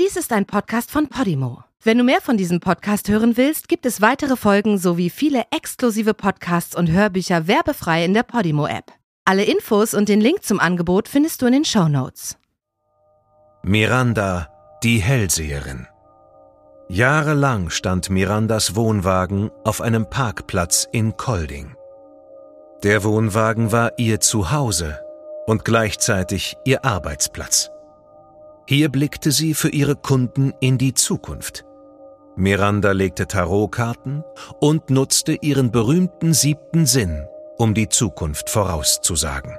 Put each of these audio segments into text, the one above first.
Dies ist ein Podcast von Podimo. Wenn du mehr von diesem Podcast hören willst, gibt es weitere Folgen sowie viele exklusive Podcasts und Hörbücher werbefrei in der Podimo-App. Alle Infos und den Link zum Angebot findest du in den Show Notes. Miranda, die Hellseherin. Jahrelang stand Mirandas Wohnwagen auf einem Parkplatz in Kolding. Der Wohnwagen war ihr Zuhause und gleichzeitig ihr Arbeitsplatz. Hier blickte sie für ihre Kunden in die Zukunft. Miranda legte Tarotkarten und nutzte ihren berühmten siebten Sinn, um die Zukunft vorauszusagen.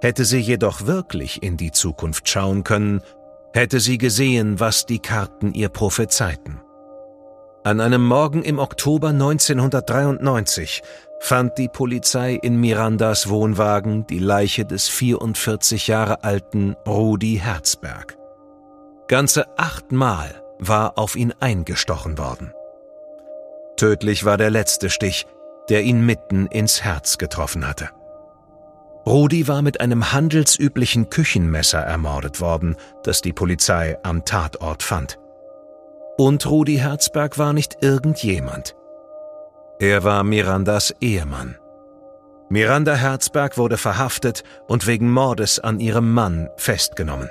Hätte sie jedoch wirklich in die Zukunft schauen können, hätte sie gesehen, was die Karten ihr prophezeiten. An einem Morgen im Oktober 1993 fand die Polizei in Mirandas Wohnwagen die Leiche des 44 Jahre alten Rudi Herzberg. Ganze achtmal war auf ihn eingestochen worden. Tödlich war der letzte Stich, der ihn mitten ins Herz getroffen hatte. Rudi war mit einem handelsüblichen Küchenmesser ermordet worden, das die Polizei am Tatort fand. Und Rudi Herzberg war nicht irgendjemand. Er war Mirandas Ehemann. Miranda Herzberg wurde verhaftet und wegen Mordes an ihrem Mann festgenommen.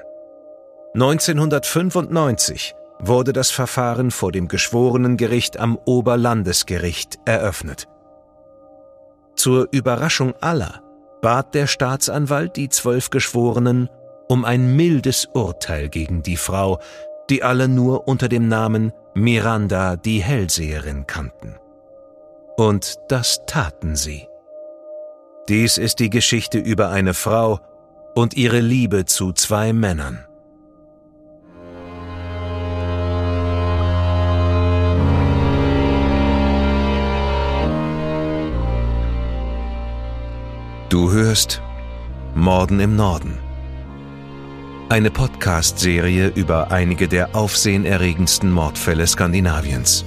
1995 wurde das Verfahren vor dem Geschworenengericht am Oberlandesgericht eröffnet. Zur Überraschung aller bat der Staatsanwalt die zwölf Geschworenen um ein mildes Urteil gegen die Frau, die alle nur unter dem Namen Miranda die Hellseherin kannten. Und das taten sie. Dies ist die Geschichte über eine Frau und ihre Liebe zu zwei Männern. Du hörst Morden im Norden. Eine Podcast-Serie über einige der aufsehenerregendsten Mordfälle Skandinaviens.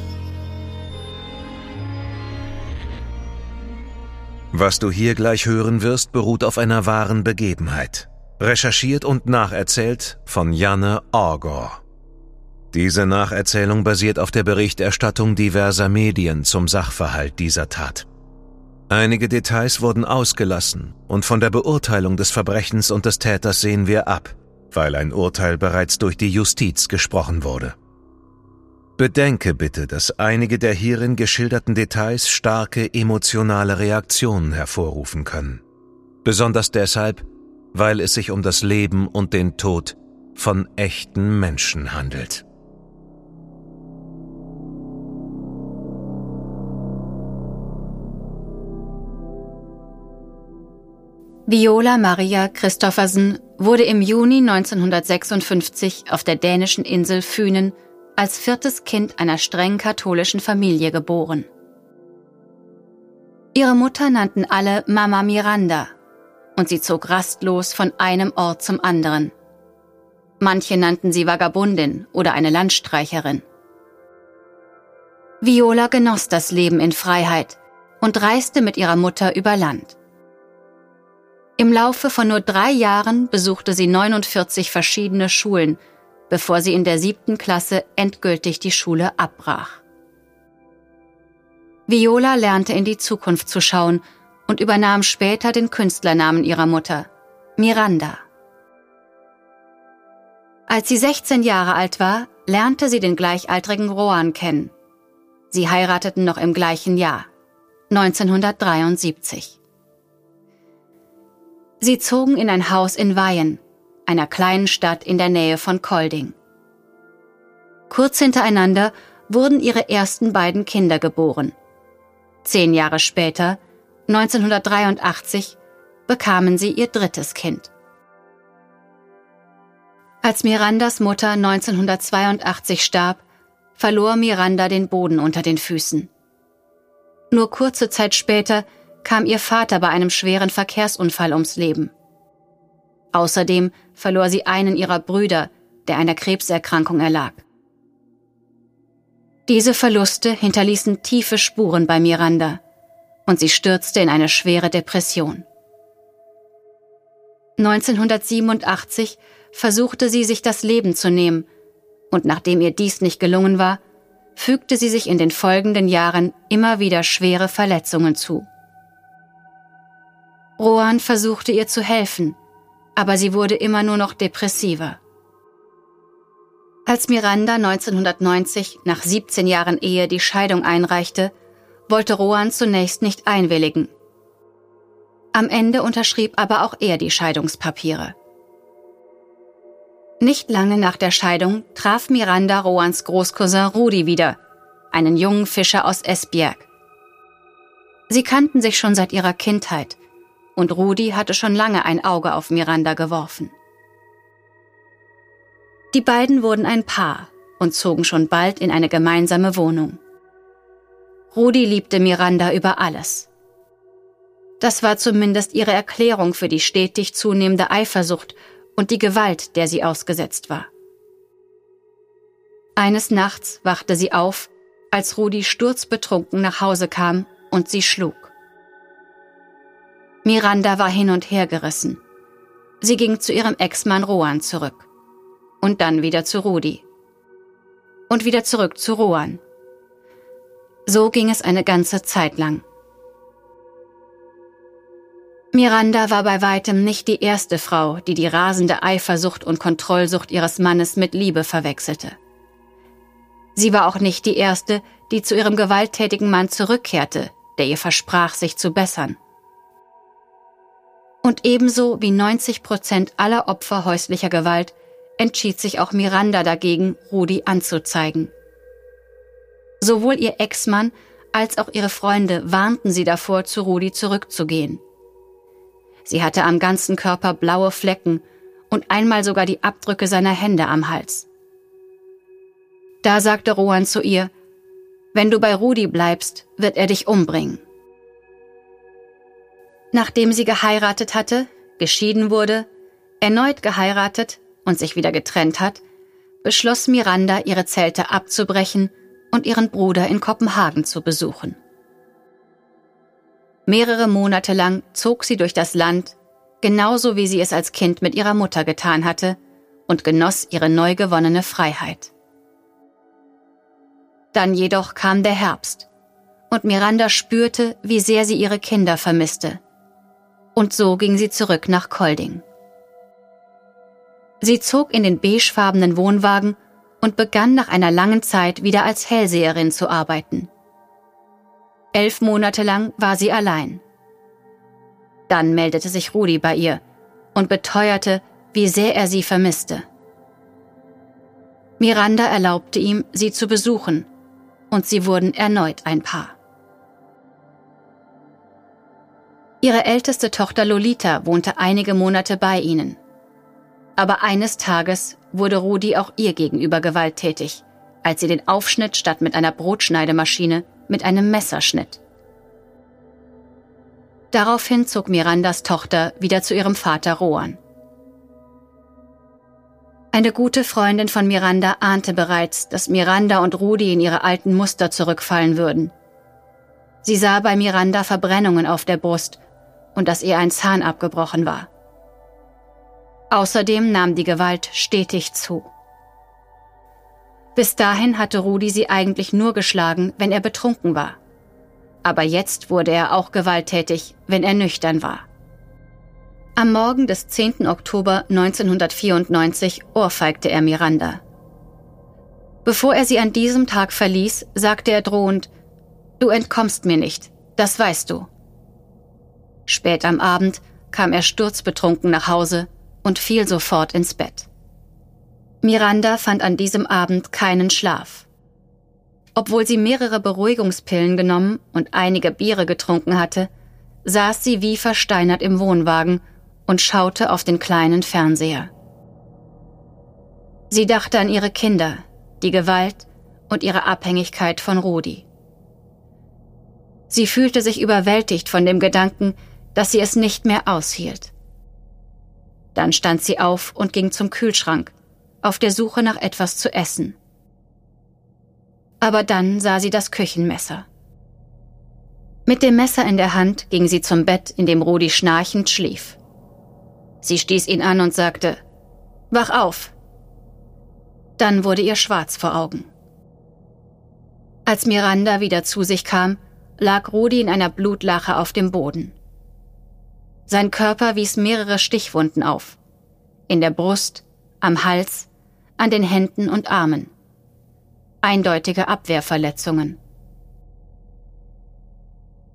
Was du hier gleich hören wirst, beruht auf einer wahren Begebenheit. Recherchiert und nacherzählt von Janne Orgor. Diese Nacherzählung basiert auf der Berichterstattung diverser Medien zum Sachverhalt dieser Tat. Einige Details wurden ausgelassen und von der Beurteilung des Verbrechens und des Täters sehen wir ab, weil ein Urteil bereits durch die Justiz gesprochen wurde. Bedenke bitte, dass einige der hierin geschilderten Details starke emotionale Reaktionen hervorrufen können. Besonders deshalb, weil es sich um das Leben und den Tod von echten Menschen handelt. Viola Maria Christoffersen wurde im Juni 1956 auf der dänischen Insel Fünen als viertes Kind einer streng katholischen Familie geboren. Ihre Mutter nannten alle Mama Miranda und sie zog rastlos von einem Ort zum anderen. Manche nannten sie Vagabundin oder eine Landstreicherin. Viola genoss das Leben in Freiheit und reiste mit ihrer Mutter über Land. Im Laufe von nur drei Jahren besuchte sie 49 verschiedene Schulen bevor sie in der siebten Klasse endgültig die Schule abbrach. Viola lernte in die Zukunft zu schauen und übernahm später den Künstlernamen ihrer Mutter, Miranda. Als sie 16 Jahre alt war, lernte sie den gleichaltrigen Rohan kennen. Sie heirateten noch im gleichen Jahr, 1973. Sie zogen in ein Haus in Weihen, einer kleinen Stadt in der Nähe von Kolding. Kurz hintereinander wurden ihre ersten beiden Kinder geboren. Zehn Jahre später, 1983, bekamen sie ihr drittes Kind. Als Mirandas Mutter 1982 starb, verlor Miranda den Boden unter den Füßen. Nur kurze Zeit später kam ihr Vater bei einem schweren Verkehrsunfall ums Leben. Außerdem verlor sie einen ihrer Brüder, der einer Krebserkrankung erlag. Diese Verluste hinterließen tiefe Spuren bei Miranda und sie stürzte in eine schwere Depression. 1987 versuchte sie sich das Leben zu nehmen, und nachdem ihr dies nicht gelungen war, fügte sie sich in den folgenden Jahren immer wieder schwere Verletzungen zu. Rohan versuchte ihr zu helfen, aber sie wurde immer nur noch depressiver. Als Miranda 1990 nach 17 Jahren Ehe die Scheidung einreichte, wollte Rohan zunächst nicht einwilligen. Am Ende unterschrieb aber auch er die Scheidungspapiere. Nicht lange nach der Scheidung traf Miranda Rohans Großcousin Rudi wieder, einen jungen Fischer aus Esbjerg. Sie kannten sich schon seit ihrer Kindheit und Rudi hatte schon lange ein Auge auf Miranda geworfen. Die beiden wurden ein Paar und zogen schon bald in eine gemeinsame Wohnung. Rudi liebte Miranda über alles. Das war zumindest ihre Erklärung für die stetig zunehmende Eifersucht und die Gewalt, der sie ausgesetzt war. Eines Nachts wachte sie auf, als Rudi sturzbetrunken nach Hause kam und sie schlug. Miranda war hin und her gerissen. Sie ging zu ihrem Ex-Mann Rohan zurück. Und dann wieder zu Rudi. Und wieder zurück zu Rohan. So ging es eine ganze Zeit lang. Miranda war bei weitem nicht die erste Frau, die die rasende Eifersucht und Kontrollsucht ihres Mannes mit Liebe verwechselte. Sie war auch nicht die erste, die zu ihrem gewalttätigen Mann zurückkehrte, der ihr versprach, sich zu bessern. Und ebenso wie 90 Prozent aller Opfer häuslicher Gewalt entschied sich auch Miranda dagegen, Rudi anzuzeigen. Sowohl ihr Ex-Mann als auch ihre Freunde warnten sie davor, zu Rudi zurückzugehen. Sie hatte am ganzen Körper blaue Flecken und einmal sogar die Abdrücke seiner Hände am Hals. Da sagte Rohan zu ihr, wenn du bei Rudi bleibst, wird er dich umbringen. Nachdem sie geheiratet hatte, geschieden wurde, erneut geheiratet und sich wieder getrennt hat, beschloss Miranda, ihre Zelte abzubrechen und ihren Bruder in Kopenhagen zu besuchen. Mehrere Monate lang zog sie durch das Land, genauso wie sie es als Kind mit ihrer Mutter getan hatte, und genoss ihre neu gewonnene Freiheit. Dann jedoch kam der Herbst, und Miranda spürte, wie sehr sie ihre Kinder vermisste. Und so ging sie zurück nach Kolding. Sie zog in den beigefarbenen Wohnwagen und begann nach einer langen Zeit wieder als Hellseherin zu arbeiten. Elf Monate lang war sie allein. Dann meldete sich Rudi bei ihr und beteuerte, wie sehr er sie vermisste. Miranda erlaubte ihm, sie zu besuchen, und sie wurden erneut ein Paar. Ihre älteste Tochter Lolita wohnte einige Monate bei ihnen. Aber eines Tages wurde Rudi auch ihr gegenüber gewalttätig, als sie den Aufschnitt statt mit einer Brotschneidemaschine mit einem Messer schnitt. Daraufhin zog Mirandas Tochter wieder zu ihrem Vater Rohan. Eine gute Freundin von Miranda ahnte bereits, dass Miranda und Rudi in ihre alten Muster zurückfallen würden. Sie sah bei Miranda Verbrennungen auf der Brust und dass ihr ein Zahn abgebrochen war. Außerdem nahm die Gewalt stetig zu. Bis dahin hatte Rudi sie eigentlich nur geschlagen, wenn er betrunken war. Aber jetzt wurde er auch gewalttätig, wenn er nüchtern war. Am Morgen des 10. Oktober 1994 ohrfeigte er Miranda. Bevor er sie an diesem Tag verließ, sagte er drohend, Du entkommst mir nicht, das weißt du. Spät am Abend kam er sturzbetrunken nach Hause und fiel sofort ins Bett. Miranda fand an diesem Abend keinen Schlaf. Obwohl sie mehrere Beruhigungspillen genommen und einige Biere getrunken hatte, saß sie wie versteinert im Wohnwagen und schaute auf den kleinen Fernseher. Sie dachte an ihre Kinder, die Gewalt und ihre Abhängigkeit von Rudi. Sie fühlte sich überwältigt von dem Gedanken, dass sie es nicht mehr aushielt. Dann stand sie auf und ging zum Kühlschrank, auf der Suche nach etwas zu essen. Aber dann sah sie das Küchenmesser. Mit dem Messer in der Hand ging sie zum Bett, in dem Rudi schnarchend schlief. Sie stieß ihn an und sagte, Wach auf. Dann wurde ihr schwarz vor Augen. Als Miranda wieder zu sich kam, lag Rudi in einer Blutlache auf dem Boden. Sein Körper wies mehrere Stichwunden auf. In der Brust, am Hals, an den Händen und Armen. Eindeutige Abwehrverletzungen.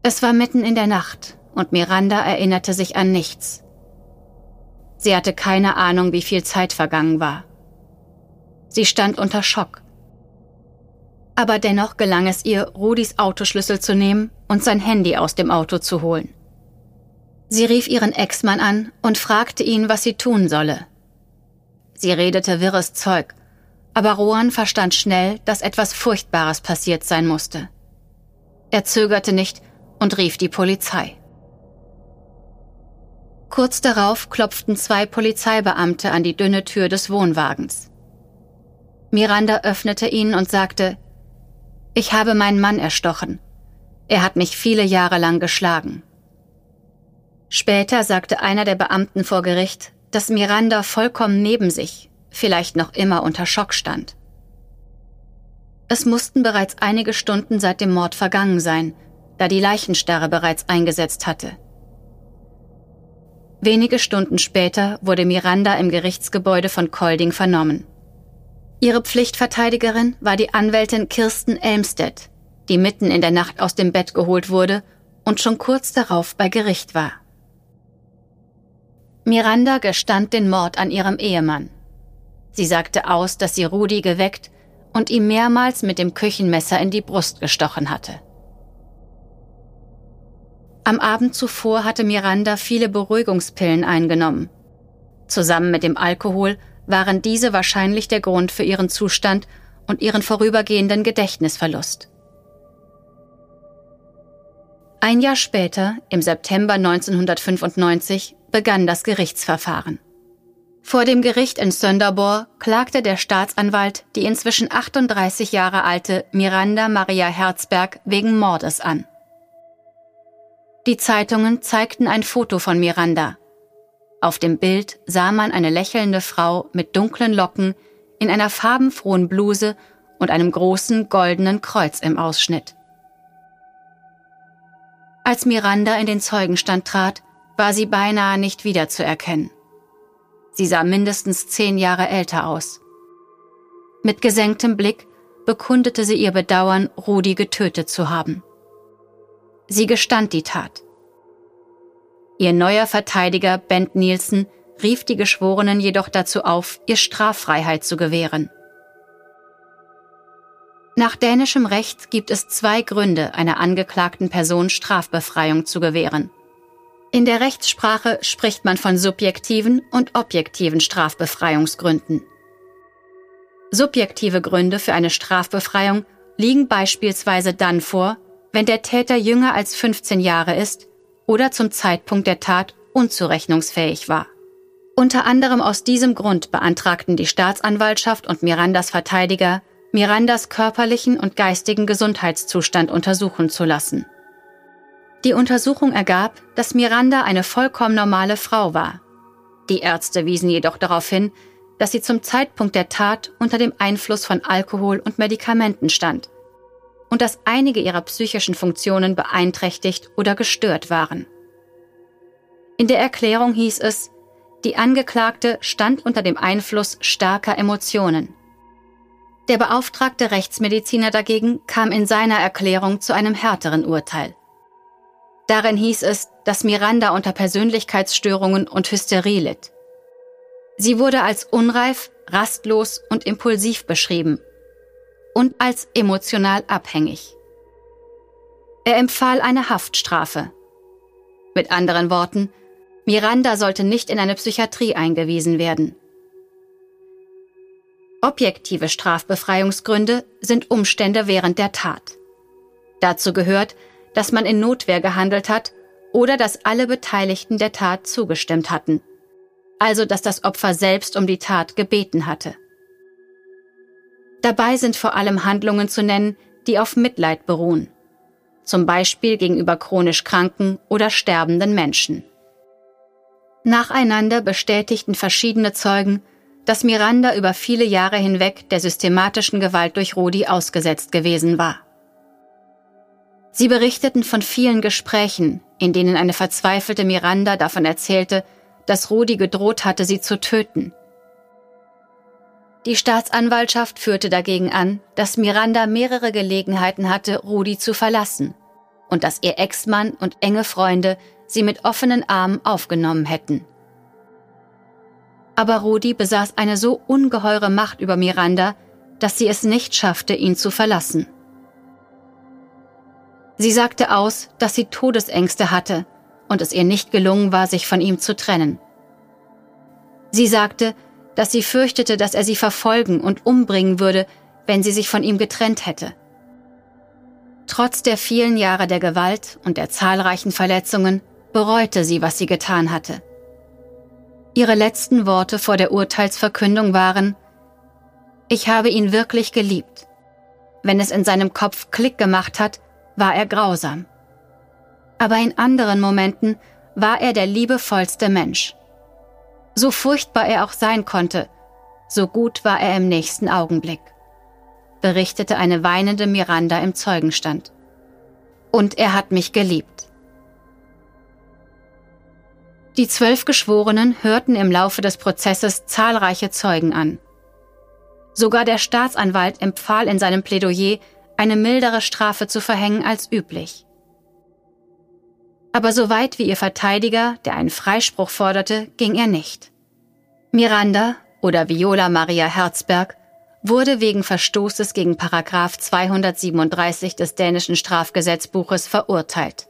Es war mitten in der Nacht und Miranda erinnerte sich an nichts. Sie hatte keine Ahnung, wie viel Zeit vergangen war. Sie stand unter Schock. Aber dennoch gelang es ihr, Rudis Autoschlüssel zu nehmen und sein Handy aus dem Auto zu holen. Sie rief ihren Ex-Mann an und fragte ihn, was sie tun solle. Sie redete wirres Zeug, aber Rohan verstand schnell, dass etwas Furchtbares passiert sein musste. Er zögerte nicht und rief die Polizei. Kurz darauf klopften zwei Polizeibeamte an die dünne Tür des Wohnwagens. Miranda öffnete ihn und sagte, ich habe meinen Mann erstochen. Er hat mich viele Jahre lang geschlagen. Später sagte einer der Beamten vor Gericht, dass Miranda vollkommen neben sich, vielleicht noch immer unter Schock stand. Es mussten bereits einige Stunden seit dem Mord vergangen sein, da die Leichenstarre bereits eingesetzt hatte. Wenige Stunden später wurde Miranda im Gerichtsgebäude von Kolding vernommen. Ihre Pflichtverteidigerin war die Anwältin Kirsten Elmstedt, die mitten in der Nacht aus dem Bett geholt wurde und schon kurz darauf bei Gericht war. Miranda gestand den Mord an ihrem Ehemann. Sie sagte aus, dass sie Rudi geweckt und ihm mehrmals mit dem Küchenmesser in die Brust gestochen hatte. Am Abend zuvor hatte Miranda viele Beruhigungspillen eingenommen. Zusammen mit dem Alkohol waren diese wahrscheinlich der Grund für ihren Zustand und ihren vorübergehenden Gedächtnisverlust. Ein Jahr später, im September 1995, begann das Gerichtsverfahren. Vor dem Gericht in Sönderborg klagte der Staatsanwalt die inzwischen 38 Jahre alte Miranda Maria Herzberg wegen Mordes an. Die Zeitungen zeigten ein Foto von Miranda, auf dem Bild sah man eine lächelnde Frau mit dunklen Locken in einer farbenfrohen Bluse und einem großen goldenen Kreuz im Ausschnitt. Als Miranda in den Zeugenstand trat, war sie beinahe nicht wiederzuerkennen. Sie sah mindestens zehn Jahre älter aus. Mit gesenktem Blick bekundete sie ihr Bedauern, Rudi getötet zu haben. Sie gestand die Tat. Ihr neuer Verteidiger Bent Nielsen rief die Geschworenen jedoch dazu auf, ihr Straffreiheit zu gewähren. Nach dänischem Recht gibt es zwei Gründe, einer angeklagten Person Strafbefreiung zu gewähren. In der Rechtssprache spricht man von subjektiven und objektiven Strafbefreiungsgründen. Subjektive Gründe für eine Strafbefreiung liegen beispielsweise dann vor, wenn der Täter jünger als 15 Jahre ist oder zum Zeitpunkt der Tat unzurechnungsfähig war. Unter anderem aus diesem Grund beantragten die Staatsanwaltschaft und Mirandas Verteidiger, Mirandas körperlichen und geistigen Gesundheitszustand untersuchen zu lassen. Die Untersuchung ergab, dass Miranda eine vollkommen normale Frau war. Die Ärzte wiesen jedoch darauf hin, dass sie zum Zeitpunkt der Tat unter dem Einfluss von Alkohol und Medikamenten stand und dass einige ihrer psychischen Funktionen beeinträchtigt oder gestört waren. In der Erklärung hieß es, die Angeklagte stand unter dem Einfluss starker Emotionen. Der beauftragte Rechtsmediziner dagegen kam in seiner Erklärung zu einem härteren Urteil. Darin hieß es, dass Miranda unter Persönlichkeitsstörungen und Hysterie litt. Sie wurde als unreif, rastlos und impulsiv beschrieben und als emotional abhängig. Er empfahl eine Haftstrafe. Mit anderen Worten, Miranda sollte nicht in eine Psychiatrie eingewiesen werden. Objektive Strafbefreiungsgründe sind Umstände während der Tat. Dazu gehört, dass man in Notwehr gehandelt hat oder dass alle Beteiligten der Tat zugestimmt hatten. Also dass das Opfer selbst um die Tat gebeten hatte. Dabei sind vor allem Handlungen zu nennen, die auf Mitleid beruhen, zum Beispiel gegenüber chronisch kranken oder sterbenden Menschen. Nacheinander bestätigten verschiedene Zeugen, dass Miranda über viele Jahre hinweg der systematischen Gewalt durch Rudi ausgesetzt gewesen war. Sie berichteten von vielen Gesprächen, in denen eine verzweifelte Miranda davon erzählte, dass Rudi gedroht hatte, sie zu töten. Die Staatsanwaltschaft führte dagegen an, dass Miranda mehrere Gelegenheiten hatte, Rudi zu verlassen und dass ihr Ex-Mann und enge Freunde sie mit offenen Armen aufgenommen hätten. Aber Rudi besaß eine so ungeheure Macht über Miranda, dass sie es nicht schaffte, ihn zu verlassen. Sie sagte aus, dass sie Todesängste hatte und es ihr nicht gelungen war, sich von ihm zu trennen. Sie sagte, dass sie fürchtete, dass er sie verfolgen und umbringen würde, wenn sie sich von ihm getrennt hätte. Trotz der vielen Jahre der Gewalt und der zahlreichen Verletzungen bereute sie, was sie getan hatte. Ihre letzten Worte vor der Urteilsverkündung waren, ich habe ihn wirklich geliebt. Wenn es in seinem Kopf Klick gemacht hat, war er grausam. Aber in anderen Momenten war er der liebevollste Mensch. So furchtbar er auch sein konnte, so gut war er im nächsten Augenblick, berichtete eine weinende Miranda im Zeugenstand. Und er hat mich geliebt. Die zwölf Geschworenen hörten im Laufe des Prozesses zahlreiche Zeugen an. Sogar der Staatsanwalt empfahl in seinem Plädoyer, eine mildere Strafe zu verhängen als üblich. Aber so weit wie ihr Verteidiger, der einen Freispruch forderte, ging er nicht. Miranda oder Viola Maria Herzberg wurde wegen Verstoßes gegen Paragraf 237 des dänischen Strafgesetzbuches verurteilt.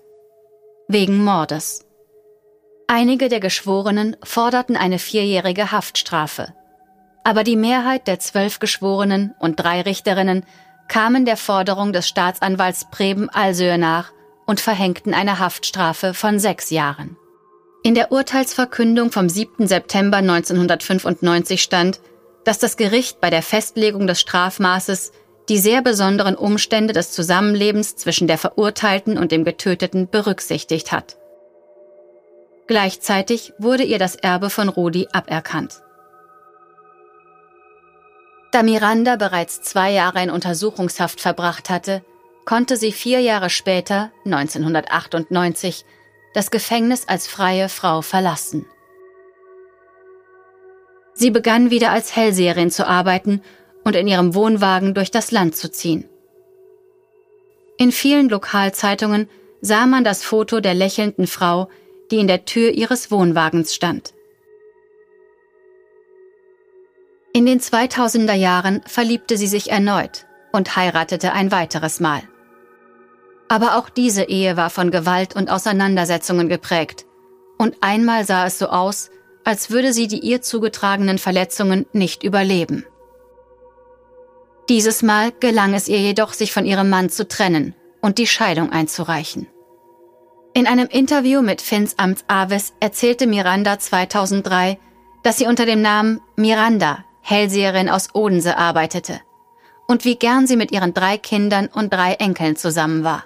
Wegen Mordes. Einige der Geschworenen forderten eine vierjährige Haftstrafe. Aber die Mehrheit der zwölf Geschworenen und drei Richterinnen kamen der Forderung des Staatsanwalts Preben Alsöhr nach und verhängten eine Haftstrafe von sechs Jahren. In der Urteilsverkündung vom 7. September 1995 stand, dass das Gericht bei der Festlegung des Strafmaßes die sehr besonderen Umstände des Zusammenlebens zwischen der Verurteilten und dem Getöteten berücksichtigt hat. Gleichzeitig wurde ihr das Erbe von Rudi aberkannt. Da Miranda bereits zwei Jahre in Untersuchungshaft verbracht hatte, konnte sie vier Jahre später, 1998, das Gefängnis als freie Frau verlassen. Sie begann wieder als Hellseherin zu arbeiten und in ihrem Wohnwagen durch das Land zu ziehen. In vielen Lokalzeitungen sah man das Foto der lächelnden Frau, die in der Tür ihres Wohnwagens stand. In den 2000er Jahren verliebte sie sich erneut und heiratete ein weiteres Mal. Aber auch diese Ehe war von Gewalt und Auseinandersetzungen geprägt. Und einmal sah es so aus, als würde sie die ihr zugetragenen Verletzungen nicht überleben. Dieses Mal gelang es ihr jedoch, sich von ihrem Mann zu trennen und die Scheidung einzureichen. In einem Interview mit Finns Amts Aves erzählte Miranda 2003, dass sie unter dem Namen Miranda Hellseherin aus Odense arbeitete und wie gern sie mit ihren drei Kindern und drei Enkeln zusammen war.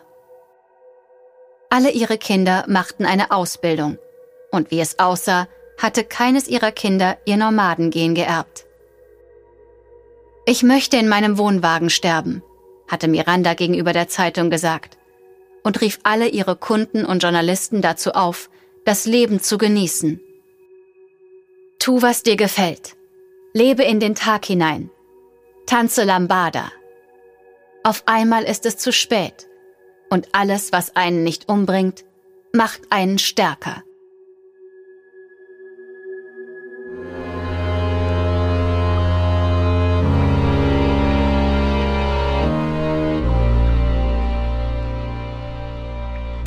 Alle ihre Kinder machten eine Ausbildung und wie es aussah, hatte keines ihrer Kinder ihr Nomadengehen geerbt. Ich möchte in meinem Wohnwagen sterben, hatte Miranda gegenüber der Zeitung gesagt und rief alle ihre Kunden und Journalisten dazu auf, das Leben zu genießen. Tu, was dir gefällt. Lebe in den Tag hinein. Tanze Lambada. Auf einmal ist es zu spät. Und alles, was einen nicht umbringt, macht einen stärker.